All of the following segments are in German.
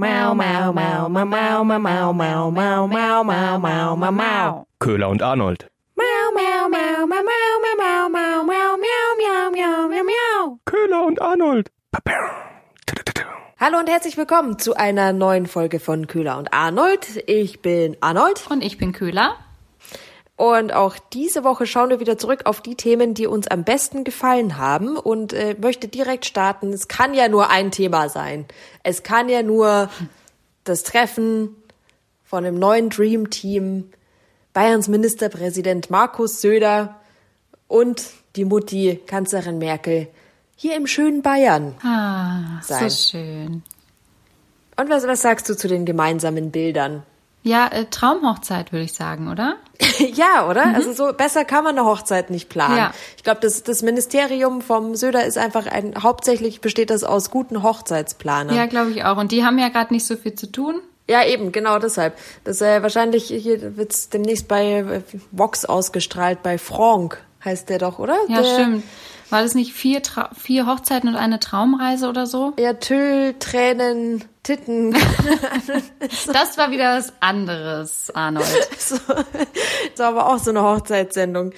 Mau, mau, mau, mau, mau, mau, mau, mau, mau, mau, mau, mau, mau, mau. Köhler und Arnold. Mau, mau, mau, mau, mau, mau, mau, mau, mau, miau, miau, miau, miau, miau. Köhler und Arnold. Hallo und herzlich willkommen zu einer neuen Folge von Köhler und Arnold. Ich bin Arnold Und ich bin Köhler. Und auch diese Woche schauen wir wieder zurück auf die Themen, die uns am besten gefallen haben und äh, möchte direkt starten. Es kann ja nur ein Thema sein. Es kann ja nur das Treffen von dem neuen Dream Team Bayerns Ministerpräsident Markus Söder und die Mutti Kanzlerin Merkel hier im schönen Bayern. Ah, Sein. so schön. Und was, was sagst du zu den gemeinsamen Bildern? Ja, äh, Traumhochzeit würde ich sagen, oder? ja, oder? Also so besser kann man eine Hochzeit nicht planen. Ja. Ich glaube, das, das Ministerium vom Söder ist einfach ein, hauptsächlich besteht das aus guten Hochzeitsplanern. Ja, glaube ich auch. Und die haben ja gerade nicht so viel zu tun. Ja, eben, genau deshalb. Das äh, wahrscheinlich hier wird's demnächst bei äh, Vox ausgestrahlt, bei Franck heißt der doch, oder? Ja, der, stimmt. War das nicht vier, Tra vier Hochzeiten und eine Traumreise oder so? Ja, Tüll, Tränen, Titten. Das war wieder was anderes, Arnold. so, das war aber auch so eine Hochzeitssendung.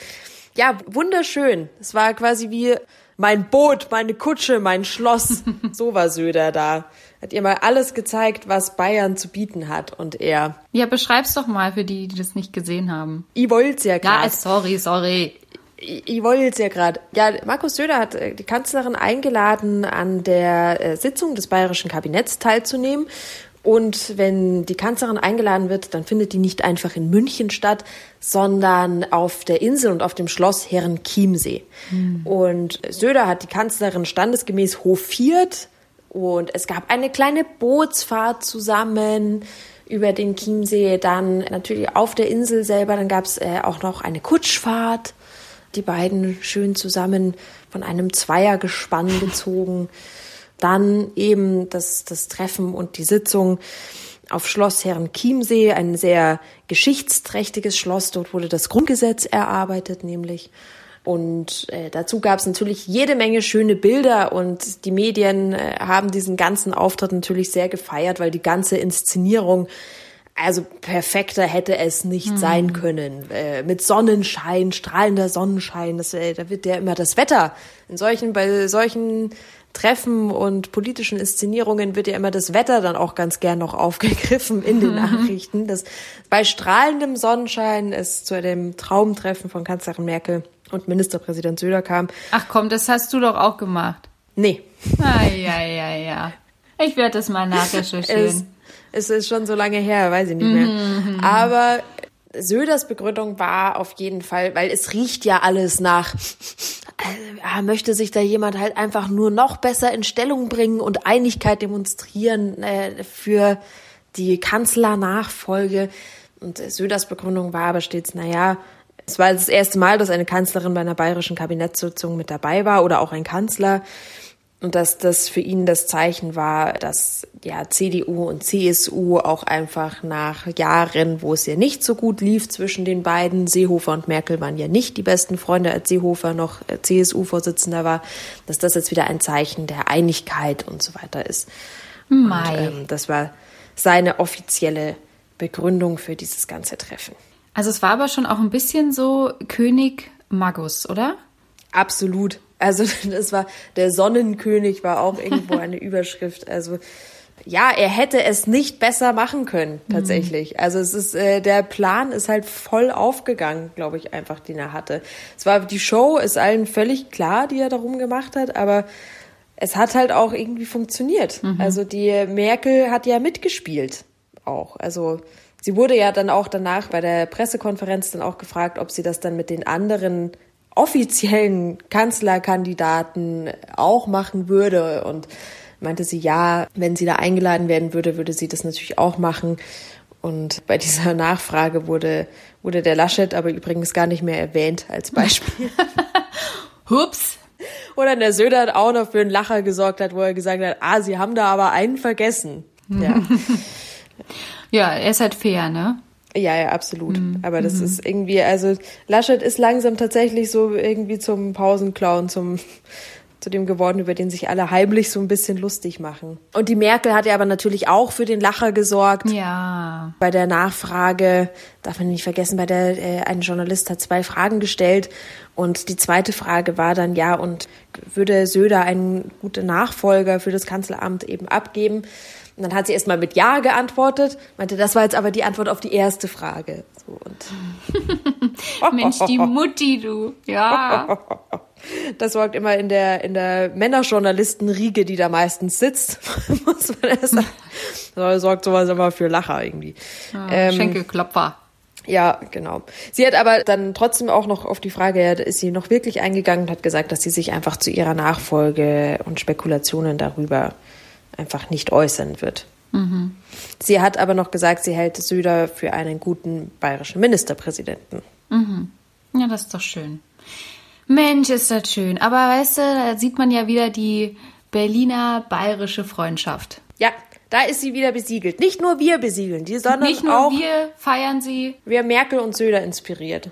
Ja, wunderschön. Es war quasi wie mein Boot, meine Kutsche, mein Schloss. So war Söder da. Hat ihr mal alles gezeigt, was Bayern zu bieten hat. Und er, Ja, beschreib's doch mal für die, die das nicht gesehen haben. ich wollt's ja Ja, grad. sorry, sorry. Ich, wollte jetzt ja gerade. Ja, Markus Söder hat äh, die Kanzlerin eingeladen, an der äh, Sitzung des bayerischen Kabinetts teilzunehmen. Und wenn die Kanzlerin eingeladen wird, dann findet die nicht einfach in München statt, sondern auf der Insel und auf dem Schloss Herrenchiemsee. Und Söder hat die Kanzlerin standesgemäß hofiert und es gab eine kleine Bootsfahrt zusammen über den Chiemsee, dann natürlich auf der Insel selber, dann gab es äh, auch noch eine Kutschfahrt die beiden schön zusammen von einem Zweiergespann gezogen. Dann eben das, das Treffen und die Sitzung auf Schloss Herrenchiemsee, ein sehr geschichtsträchtiges Schloss. Dort wurde das Grundgesetz erarbeitet, nämlich. Und äh, dazu gab es natürlich jede Menge schöne Bilder und die Medien äh, haben diesen ganzen Auftritt natürlich sehr gefeiert, weil die ganze Inszenierung also perfekter hätte es nicht sein können. Äh, mit Sonnenschein, strahlender Sonnenschein, das, äh, da wird ja immer das Wetter. In solchen, bei solchen Treffen und politischen Inszenierungen wird ja immer das Wetter dann auch ganz gern noch aufgegriffen in den Nachrichten. Das, bei strahlendem Sonnenschein es zu dem Traumtreffen von Kanzlerin Merkel und Ministerpräsident Söder kam. Ach komm, das hast du doch auch gemacht. Nee, Ah, ja, ja, ja. Ich werde das mal es, nachrecherchieren. es ist schon so lange her, weiß ich nicht mehr. Aber Söders Begründung war auf jeden Fall, weil es riecht ja alles nach, ja, möchte sich da jemand halt einfach nur noch besser in Stellung bringen und Einigkeit demonstrieren äh, für die Kanzlernachfolge. Und äh, Söders Begründung war aber stets, na ja, es war das erste Mal, dass eine Kanzlerin bei einer bayerischen Kabinettssitzung mit dabei war oder auch ein Kanzler. Und dass das für ihn das Zeichen war, dass ja CDU und CSU auch einfach nach Jahren, wo es ja nicht so gut lief zwischen den beiden, Seehofer und Merkel waren ja nicht die besten Freunde, als Seehofer noch äh, CSU-Vorsitzender war, dass das jetzt wieder ein Zeichen der Einigkeit und so weiter ist. Mai. Und, ähm, das war seine offizielle Begründung für dieses ganze Treffen. Also es war aber schon auch ein bisschen so König Magus, oder? Absolut. Also das war der Sonnenkönig war auch irgendwo eine Überschrift. Also ja, er hätte es nicht besser machen können tatsächlich. Also es ist äh, der Plan ist halt voll aufgegangen, glaube ich einfach, den er hatte. Es war die Show ist allen völlig klar, die er darum gemacht hat, aber es hat halt auch irgendwie funktioniert. Also die Merkel hat ja mitgespielt auch. Also sie wurde ja dann auch danach bei der Pressekonferenz dann auch gefragt, ob sie das dann mit den anderen offiziellen Kanzlerkandidaten auch machen würde und meinte sie ja, wenn sie da eingeladen werden würde, würde sie das natürlich auch machen. Und bei dieser Nachfrage wurde, wurde der Laschet aber übrigens gar nicht mehr erwähnt als Beispiel. Hups. Oder der Söder hat auch noch für einen Lacher gesorgt hat, wo er gesagt hat, ah, sie haben da aber einen vergessen. Ja. Ja, er ist halt fair, ne? Ja, ja, absolut. Aber das ist irgendwie, also Laschet ist langsam tatsächlich so irgendwie zum Pausenclown, zum zu dem geworden, über den sich alle heimlich so ein bisschen lustig machen. Und die Merkel hat ja aber natürlich auch für den Lacher gesorgt. Ja. Bei der Nachfrage, darf man nicht vergessen, bei der äh, ein Journalist hat zwei Fragen gestellt und die zweite Frage war dann ja und würde Söder einen guten Nachfolger für das Kanzleramt eben abgeben? Und dann hat sie erstmal mit Ja geantwortet, meinte, das war jetzt aber die Antwort auf die erste Frage. So, und Mensch, die Mutti, du. Ja. Das sorgt immer in der, in der Männerjournalistenriege, die da meistens sitzt, muss man erst sagen. Das sorgt sowas immer für Lacher irgendwie. ähm, Schenkelklopfer. Ja, genau. Sie hat aber dann trotzdem auch noch auf die Frage, ja, ist sie noch wirklich eingegangen und hat gesagt, dass sie sich einfach zu ihrer Nachfolge und Spekulationen darüber einfach nicht äußern wird. Mhm. Sie hat aber noch gesagt, sie hält Söder für einen guten bayerischen Ministerpräsidenten. Mhm. Ja, das ist doch schön. Mensch, ist das schön. Aber weißt du, da sieht man ja wieder die Berliner bayerische Freundschaft. Ja, da ist sie wieder besiegelt. Nicht nur wir besiegeln die, sondern Nicht nur auch wir feiern sie. wir Merkel und Söder inspiriert.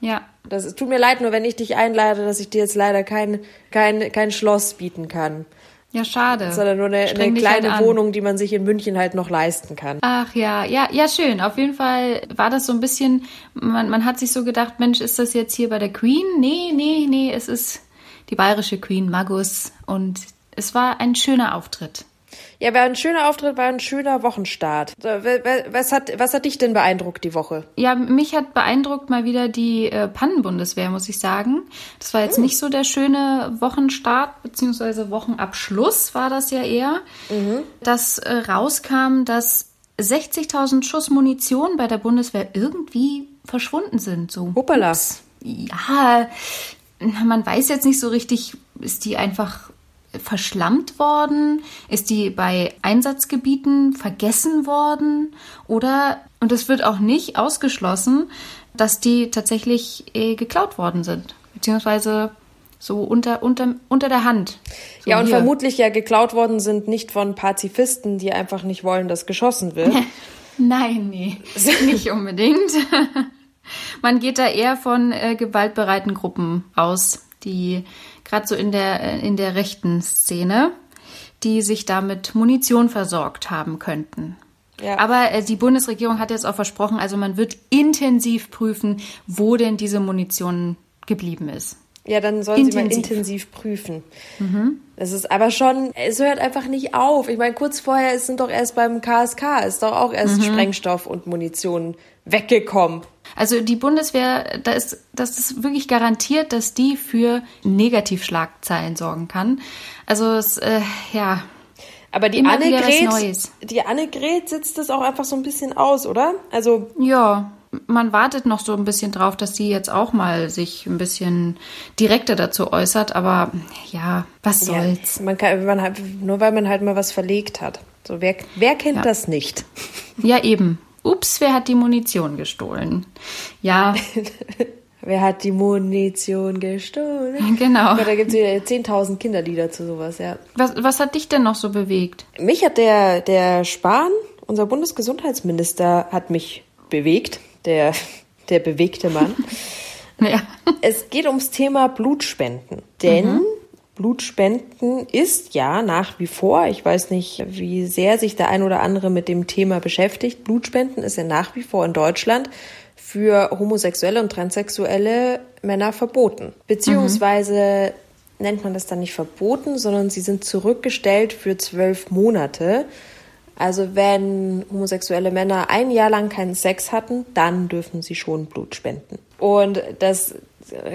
Ja. Das es tut mir leid, nur wenn ich dich einlade, dass ich dir jetzt leider kein, kein, kein Schloss bieten kann. Ja, schade. Sondern nur eine, eine halt kleine an. Wohnung, die man sich in München halt noch leisten kann. Ach ja, ja, ja, schön. Auf jeden Fall war das so ein bisschen, man, man hat sich so gedacht, Mensch, ist das jetzt hier bei der Queen? Nee, nee, nee, es ist die bayerische Queen, Magus. Und es war ein schöner Auftritt. Ja, war ein schöner Auftritt, war ein schöner Wochenstart. Was hat, was hat dich denn beeindruckt die Woche? Ja, mich hat beeindruckt mal wieder die äh, Pannenbundeswehr, muss ich sagen. Das war jetzt nicht so der schöne Wochenstart, beziehungsweise Wochenabschluss war das ja eher. Dass äh, rauskam, dass 60.000 Schuss Munition bei der Bundeswehr irgendwie verschwunden sind. So. Hoppala. Ja, man weiß jetzt nicht so richtig, ist die einfach verschlammt worden? Ist die bei Einsatzgebieten vergessen worden? Oder, und es wird auch nicht ausgeschlossen, dass die tatsächlich äh, geklaut worden sind. Beziehungsweise so unter, unter, unter der Hand. So ja, und hier. vermutlich ja geklaut worden sind nicht von Pazifisten, die einfach nicht wollen, dass geschossen wird. Nein, nee, nicht unbedingt. Man geht da eher von äh, gewaltbereiten Gruppen aus, die gerade so in der, äh, in der rechten Szene, die sich damit Munition versorgt haben könnten. Ja. Aber äh, die Bundesregierung hat jetzt auch versprochen, also man wird intensiv prüfen, wo denn diese Munition geblieben ist. Ja, dann sollen sie mal Intensiv. intensiv prüfen. Das ist aber schon, es hört einfach nicht auf. Ich meine, kurz vorher sind doch erst beim KSK, ist doch auch erst Sprengstoff und Munition weggekommen. Also die Bundeswehr, da ist, das ist wirklich garantiert, dass die für Negativschlagzeilen sorgen kann. Also es, äh, ja, Aber die Annegret, die Annegret sitzt das auch einfach so ein bisschen aus, oder? Also, ja, man wartet noch so ein bisschen drauf, dass sie jetzt auch mal sich ein bisschen direkter dazu äußert. Aber ja, was ja, soll's? man kann, man hat, nur weil man halt mal was verlegt hat. So, wer, wer kennt Ja. das nicht? Ja, eben. Ups, wer hat die Munition gestohlen? Ja, Wer hat die Munition gestohlen? genau. Ja, da gibt es wieder 10.000 Kinderlieder zu sowas, ja. Was, was hat dich denn noch so bewegt? Mich hat der, der Spahn, unser Bundesgesundheitsminister, hat mich bewegt. Der, der bewegte Mann. Ja. es geht ums Thema Blutspenden. Denn Blutspenden ist ja nach wie vor, ich weiß nicht, wie sehr sich der ein oder andere mit dem Thema beschäftigt, Blutspenden ist ja nach wie vor in Deutschland für homosexuelle und transsexuelle Männer verboten. Beziehungsweise nennt man das dann nicht verboten, sondern sie sind zurückgestellt für zwölf Monate. Also wenn homosexuelle Männer ein Jahr lang keinen Sex hatten, dann dürfen sie schon Blut spenden. Und das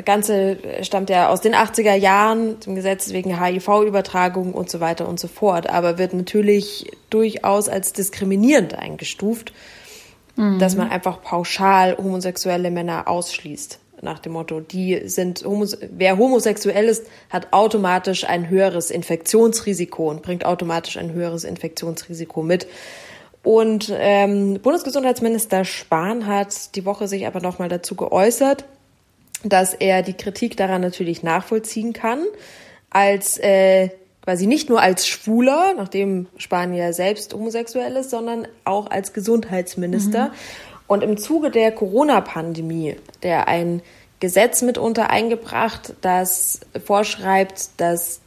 Ganze stammt ja aus den 80er Jahren, zum Gesetz wegen HIV-Übertragung und so weiter und so fort, aber wird natürlich durchaus als diskriminierend eingestuft, dass man einfach pauschal homosexuelle Männer ausschließt. Nach dem Motto, die sind, homos wer homosexuell ist, hat automatisch ein höheres Infektionsrisiko und bringt automatisch ein höheres Infektionsrisiko mit. Und ähm, Bundesgesundheitsminister Spahn hat die Woche sich aber nochmal dazu geäußert, dass er die Kritik daran natürlich nachvollziehen kann, als äh, quasi nicht nur als Schwuler, nachdem ja selbst homosexuell ist, sondern auch als Gesundheitsminister. Und im Zuge der Corona-Pandemie, der ein Gesetz mitunter eingebracht, das vorschreibt, dass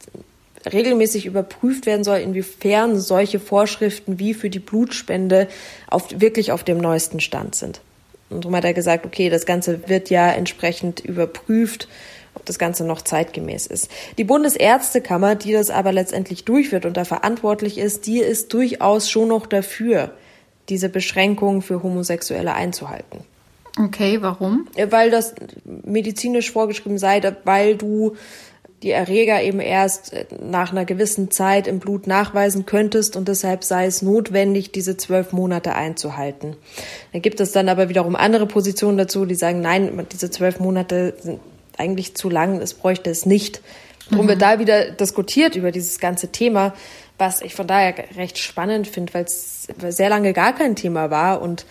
regelmäßig überprüft werden soll, inwiefern solche Vorschriften wie für die Blutspende auf, wirklich auf dem neuesten Stand sind. Und darum hat er gesagt, okay, das Ganze wird ja entsprechend überprüft, ob das Ganze noch zeitgemäß ist. Die Bundesärztekammer, die das aber letztendlich durchführt und da verantwortlich ist, die ist durchaus schon noch dafür, diese Beschränkungen für Homosexuelle einzuhalten. Okay, warum? Weil das medizinisch vorgeschrieben sei, weil du die Erreger eben erst nach einer gewissen Zeit im Blut nachweisen könntest und deshalb sei es notwendig, diese zwölf Monate einzuhalten. Da gibt es dann aber wiederum andere Positionen dazu, die sagen, nein, diese zwölf Monate sind eigentlich zu lang, es bräuchte es nicht. Darum mhm. wird da wieder diskutiert über dieses ganze Thema, was ich von daher recht spannend finde, weil es sehr lange gar kein Thema war und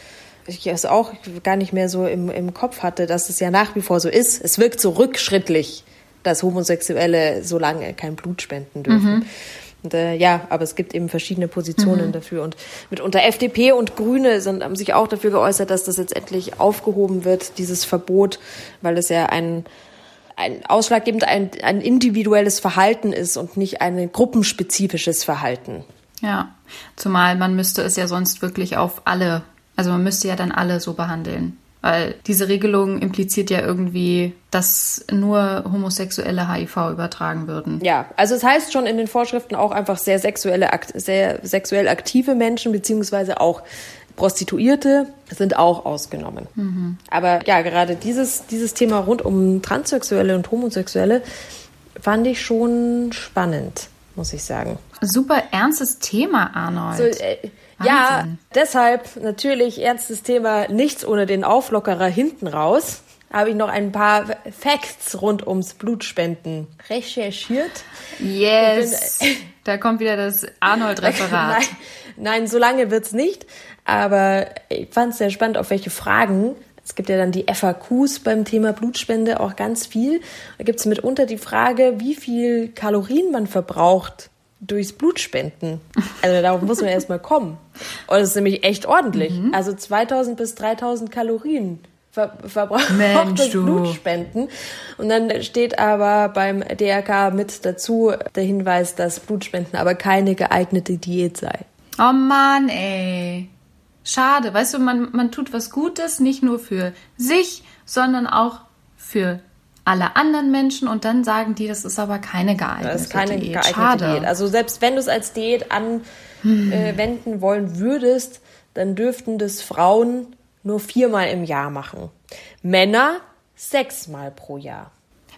ich es auch gar nicht mehr so im, im Kopf hatte, dass es ja nach wie vor so ist. Es wirkt so rückschrittlich, dass Homosexuelle so lange kein Blut spenden dürfen. Mhm. Und, äh, ja, aber es gibt eben verschiedene Positionen mhm. dafür. Und mitunter FDP und Grüne sind, haben sich auch dafür geäußert, dass das jetzt endlich aufgehoben wird, dieses Verbot, weil es ja ein, ein ausschlaggebend ein, ein individuelles Verhalten ist und nicht ein gruppenspezifisches Verhalten. Ja, zumal man müsste es ja sonst wirklich auf alle also man müsste ja dann alle so behandeln. Weil diese Regelung impliziert ja irgendwie, dass nur Homosexuelle HIV übertragen würden. Ja, also es heißt schon in den Vorschriften auch einfach sehr sexuelle, sehr sexuell aktive Menschen, beziehungsweise auch Prostituierte sind auch ausgenommen. Mhm. Aber ja, gerade dieses, dieses Thema rund um Transsexuelle und Homosexuelle fand ich schon spannend, muss ich sagen. Super ernstes Thema, Arnold. So, äh, ja, deshalb natürlich ernstes Thema, nichts ohne den Auflockerer hinten raus. Habe ich noch ein paar Facts rund ums Blutspenden recherchiert. Yes. Bin, da kommt wieder das Arnold-Referat. nein, nein, so lange wird's nicht. Aber ich fand es sehr spannend, auf welche Fragen es gibt ja dann die FAQs beim Thema Blutspende auch ganz viel. Da gibt es mitunter die Frage, wie viel Kalorien man verbraucht durchs Blutspenden. Also darauf muss man erstmal kommen. Und das ist nämlich echt ordentlich. Mhm. Also 2000 bis 3000 Kalorien ver verbraucht das Blutspenden. Und dann steht aber beim DRK mit dazu der Hinweis, dass Blutspenden aber keine geeignete Diät sei. Oh Mann, ey. Schade. Weißt du, man, man tut was Gutes, nicht nur für sich, sondern auch für alle anderen Menschen und dann sagen die, das ist aber keine geeignete das ist keine Diät. Geeignete Schade. Diät. Also selbst wenn du es als Diät anwenden hm. wollen würdest, dann dürften das Frauen nur viermal im Jahr machen. Männer sechsmal pro Jahr.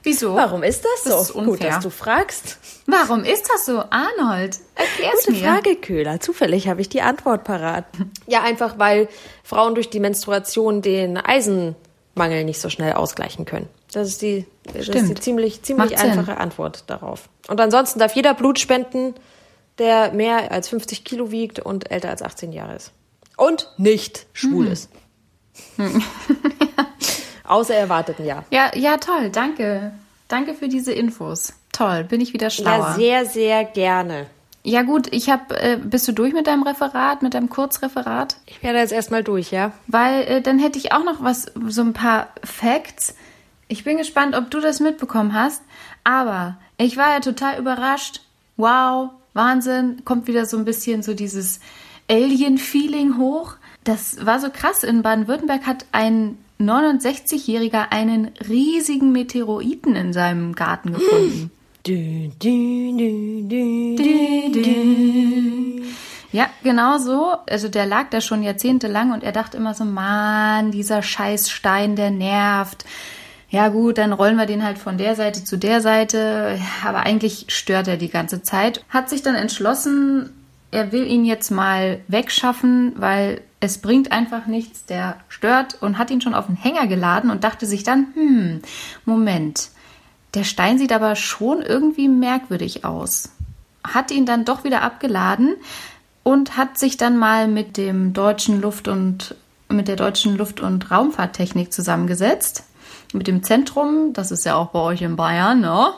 Wieso? Warum ist das so? Das ist unfair. Gut, dass du fragst. Warum ist das so, Arnold? Erklär's Gute mir. Frage, Köhler. Zufällig habe ich die Antwort parat. Ja, einfach weil Frauen durch die Menstruation den Eisenmangel nicht so schnell ausgleichen können. Das ist die, das ist die ziemlich, ziemlich einfache Sinn. Antwort darauf. Und ansonsten darf jeder Blut spenden, der mehr als 50 Kilo wiegt und älter als 18 Jahre ist. Und nicht schwul mhm. ist. Außer erwarteten ja. Ja, ja, toll. Danke. Danke für diese Infos. Toll, bin ich wieder schlauer. Ja, sehr, sehr gerne. Ja gut, ich habe. Äh, bist du durch mit deinem Referat, mit deinem Kurzreferat? Ich werde jetzt erstmal durch, ja. Weil äh, dann hätte ich auch noch was, so ein paar Facts ich bin gespannt, ob du das mitbekommen hast. Aber ich war ja total überrascht. Wow, Wahnsinn. Kommt wieder so ein bisschen so dieses Alien-Feeling hoch. Das war so krass. In Baden-Württemberg hat ein 69-Jähriger einen riesigen Meteoriten in seinem Garten gefunden. Ja, genau so. Also der lag da schon jahrzehntelang und er dachte immer so, Mann, dieser scheiß Stein, der nervt ja gut, dann rollen wir den halt von der Seite zu der Seite, aber eigentlich stört er die ganze Zeit. Hat sich dann entschlossen, er will ihn jetzt mal wegschaffen, weil es bringt einfach nichts, der stört und hat ihn schon auf den Hänger geladen und dachte sich dann, hm, Moment, der Stein sieht aber schon irgendwie merkwürdig aus. Hat ihn dann doch wieder abgeladen und hat sich dann mal mit dem deutschen Luft- und mit der deutschen Luft- und Raumfahrttechnik zusammengesetzt mit dem Zentrum. Das ist ja auch bei euch in Bayern, ne?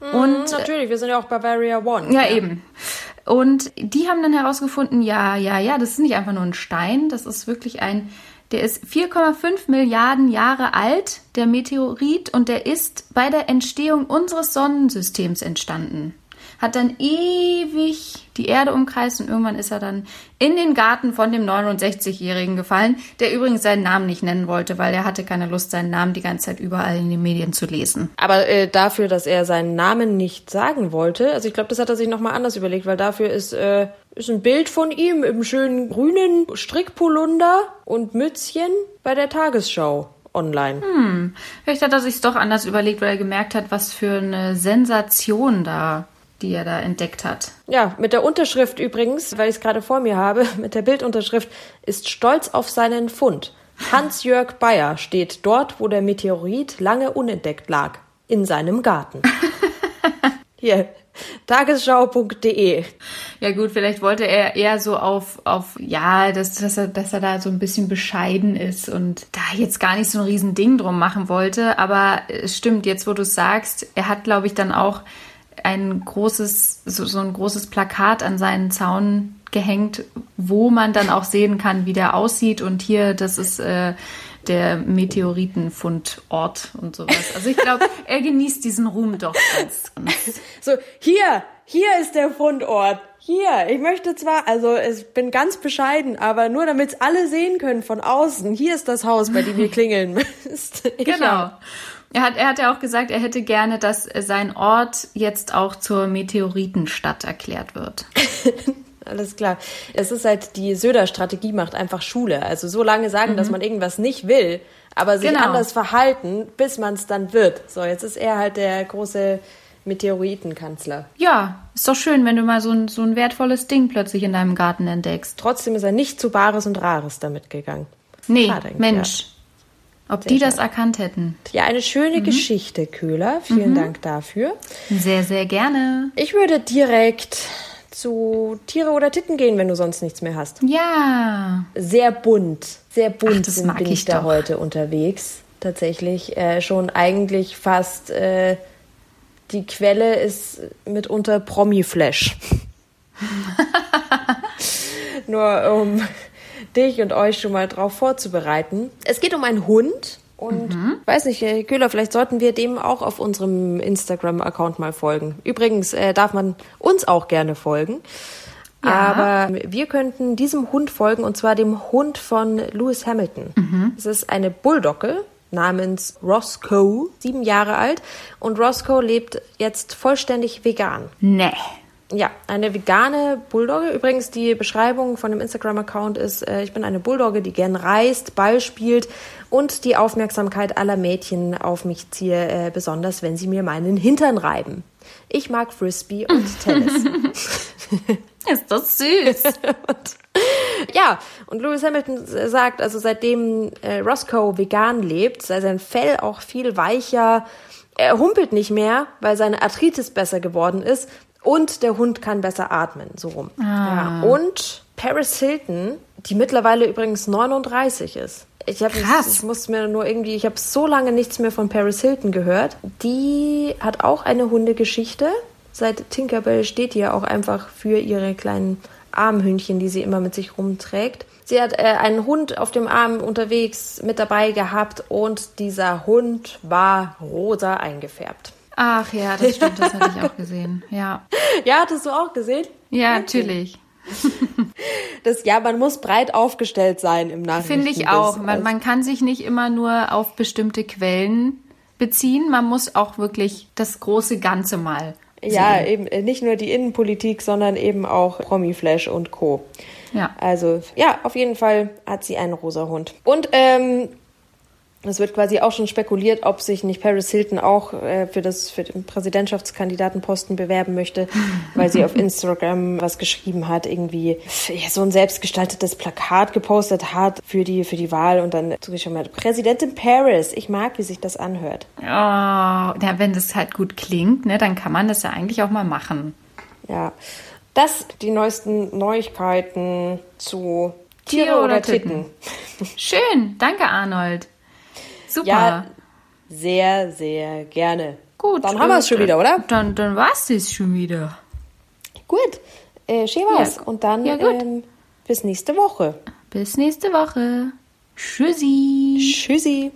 Mhm, und natürlich, wir sind ja auch Bavaria One. Ja, ja, eben. Und die haben dann herausgefunden, ja, ja, ja, das ist nicht einfach nur ein Stein, das ist wirklich ein Der ist 4,5 Milliarden Jahre alt, der Meteorit, und der ist bei der Entstehung unseres Sonnensystems entstanden hat dann ewig die Erde umkreist und irgendwann ist er dann in den Garten von dem 69-Jährigen gefallen, der übrigens seinen Namen nicht nennen wollte, weil er hatte keine Lust, seinen Namen die ganze Zeit überall in den Medien zu lesen. Aber äh, dafür, dass er seinen Namen nicht sagen wollte, also ich glaube, das hat er sich nochmal anders überlegt, weil dafür ist, äh, ist ein Bild von ihm im schönen grünen Strickpolunder und Mützchen bei der Tagesschau online. Hm, vielleicht hat er sich doch anders überlegt, weil er gemerkt hat, was für eine Sensation da die er da entdeckt hat. Ja, mit der Unterschrift übrigens, weil ich es gerade vor mir habe, mit der Bildunterschrift, ist stolz auf seinen Fund. Hans-Jörg Bayer steht dort, wo der Meteorit lange unentdeckt lag, in seinem Garten. Hier, tagesschau.de. Ja gut, vielleicht wollte er eher so auf, auf ja, dass, dass, er, dass er da so ein bisschen bescheiden ist und da jetzt gar nicht so ein Riesending drum machen wollte. Aber es stimmt, jetzt wo du es sagst, er hat, glaube ich, dann auch ein großes, so, so ein großes Plakat an seinen Zaun gehängt, wo man dann auch sehen kann, wie der aussieht. Und hier, das ist äh, der Meteoritenfundort und sowas. Also ich glaube, er genießt diesen Ruhm doch ganz. So, hier, hier ist der Fundort. Hier, ich möchte zwar, also ich bin ganz bescheiden, aber nur damit es alle sehen können von außen. Hier ist das Haus, bei dem ihr klingeln müsst. genau. Er hat, er hat ja auch gesagt, er hätte gerne, dass sein Ort jetzt auch zur Meteoritenstadt erklärt wird. Alles klar. Es ist halt die Söder-Strategie macht einfach Schule. Also so lange sagen, mhm. dass man irgendwas nicht will, aber sich genau. anders verhalten, bis man es dann wird. So, jetzt ist er halt der große Meteoritenkanzler. Ja, ist doch schön, wenn du mal so ein, so ein wertvolles Ding plötzlich in deinem Garten entdeckst. Trotzdem ist er nicht zu Bares und Rares damit gegangen. Nee, Mensch. Ja. Ob sehr die das erkannt hätten. Ja, eine schöne mhm. Geschichte, Köhler. Vielen mhm. Dank dafür. Sehr, sehr gerne. Ich würde direkt zu Tiere oder Titten gehen, wenn du sonst nichts mehr hast. Ja. Sehr bunt. Sehr bunt Ach, sind, bin ich, ich da heute unterwegs. Tatsächlich. Äh, schon eigentlich fast äh, die Quelle ist mitunter Promi-Flash. Nur um dich und euch schon mal drauf vorzubereiten. Es geht um einen Hund. Und mhm. weiß nicht, Herr Köhler, vielleicht sollten wir dem auch auf unserem Instagram-Account mal folgen. Übrigens äh, darf man uns auch gerne folgen. Ja. Aber wir könnten diesem Hund folgen und zwar dem Hund von Lewis Hamilton. Mhm. Es ist eine Bulldogge namens Roscoe, sieben Jahre alt. Und Roscoe lebt jetzt vollständig vegan. Nee. Ja, eine vegane Bulldogge. Übrigens, die Beschreibung von dem Instagram-Account ist, äh, ich bin eine Bulldogge, die gern reist, Ball spielt und die Aufmerksamkeit aller Mädchen auf mich ziehe, äh, besonders wenn sie mir meinen Hintern reiben. Ich mag Frisbee und Tennis. ist das süß. und, ja, und Lewis Hamilton sagt, also seitdem äh, Roscoe vegan lebt, sei sein Fell auch viel weicher. Er humpelt nicht mehr, weil seine Arthritis besser geworden ist und der Hund kann besser atmen, so rum. Ah. Ja. Und Paris Hilton, die mittlerweile übrigens 39 ist. Ich habe ich musste mir nur irgendwie, ich habe so lange nichts mehr von Paris Hilton gehört. Die hat auch eine Hundegeschichte. Seit Tinkerbell steht die ja auch einfach für ihre kleinen Armhündchen, die sie immer mit sich rumträgt. Sie hat äh, einen Hund auf dem Arm unterwegs mit dabei gehabt und dieser Hund war rosa eingefärbt. Ach ja, das stimmt, das hatte ich auch gesehen. Ja. Ja, hattest du auch gesehen? Ja, natürlich. Das, ja, man muss breit aufgestellt sein im Nachhinein. Finde ich auch. Man, man kann sich nicht immer nur auf bestimmte Quellen beziehen. Man muss auch wirklich das große Ganze mal sehen. Ja, eben äh, nicht nur die Innenpolitik, sondern eben auch Promiflash und Co. Ja. Also, ja, auf jeden Fall hat sie einen rosa Hund. Und ähm, es wird quasi auch schon spekuliert, ob sich nicht Paris Hilton auch äh, für, das, für den Präsidentschaftskandidatenposten bewerben möchte, weil sie auf Instagram was geschrieben hat, irgendwie ja, so ein selbstgestaltetes Plakat gepostet hat für die, für die Wahl und dann ich mal Präsidentin Paris. Ich mag, wie sich das anhört. Oh, ja, wenn das halt gut klingt, ne, dann kann man das ja eigentlich auch mal machen. Ja. Das die neuesten Neuigkeiten zu Tiere, Tiere oder, oder Titten. Titten. Schön, danke Arnold. Super. Ja, sehr, sehr gerne. Gut. Dann haben wir es schon wieder, oder? Dann, dann war es das schon wieder. Gut. Äh, schön war's. Ja. Und dann ja, ähm, bis nächste Woche. Bis nächste Woche. Tschüssi. Tschüssi.